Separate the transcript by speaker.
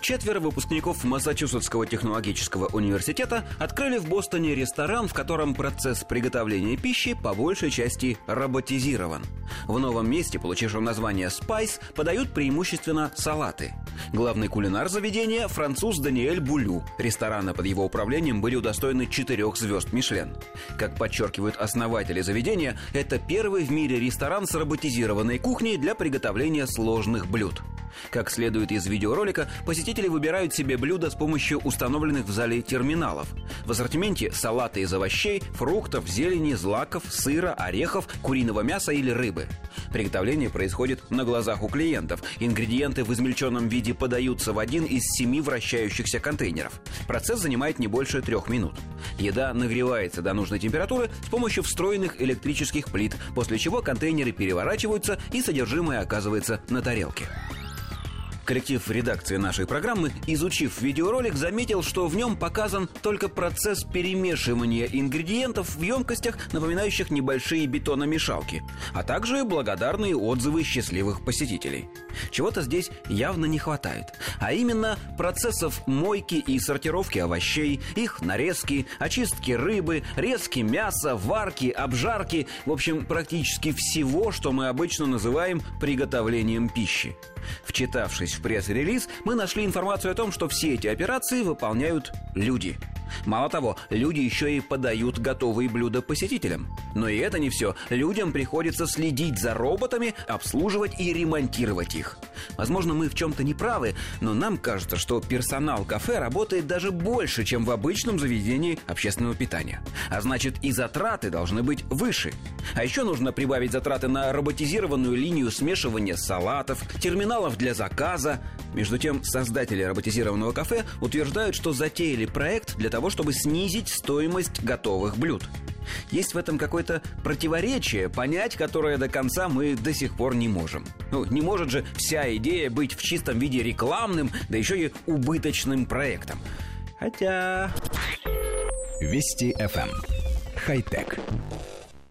Speaker 1: Четверо выпускников Массачусетского технологического университета открыли в Бостоне ресторан, в котором процесс приготовления пищи по большей части роботизирован. В новом месте, получившем название «Spyce», подают преимущественно салаты. Главный кулинар заведения – француз Даниэль Булю. Рестораны под его управлением были удостоены четырех звезд Мишлен. Как подчеркивают основатели заведения, это первый в мире ресторан с роботизированной кухней для приготовления сложных блюд. Как следует из видеоролика, посетители выбирают себе блюда с помощью установленных в зале терминалов. В ассортименте салаты из овощей, фруктов, зелени, злаков, сыра, орехов, куриного мяса или рыбы. Приготовление происходит на глазах у клиентов. Ингредиенты в измельченном виде подаются в один из семи вращающихся контейнеров. Процесс занимает не больше трех минут. Еда нагревается до нужной температуры с помощью встроенных электрических плит, после чего контейнеры переворачиваются и содержимое оказывается на тарелке. Коллектив редакции нашей программы, изучив видеоролик, заметил, что в нем показан только процесс перемешивания ингредиентов в емкостях, напоминающих небольшие бетономешалки, а также благодарные отзывы счастливых посетителей. Чего-то здесь явно не хватает, а именно процессов мойки и сортировки овощей, их нарезки, очистки рыбы, резки мяса, варки, обжарки, в общем, практически всего, что мы обычно называем приготовлением пищи. Вчитавшись в пресс-релиз, мы нашли информацию о том, что все эти операции выполняют люди – Мало того, люди еще и подают готовые блюда посетителям. Но и это не все. Людям приходится следить за роботами, обслуживать и ремонтировать их. Возможно, мы в чем-то не правы, но нам кажется, что персонал кафе работает даже больше, чем в обычном заведении общественного питания. А значит, и затраты должны быть выше. А еще нужно прибавить затраты на роботизированную линию смешивания салатов, терминалов для заказа. Между тем, создатели роботизированного кафе утверждают, что затеяли проект для того, чтобы снизить стоимость готовых блюд. Есть в этом какое-то противоречие, понять которое до конца мы до сих пор не можем. Ну, не может же вся идея быть в чистом виде рекламным, да еще и убыточным проектом. Хотя...
Speaker 2: Вести FM. Эм. Хай-тек.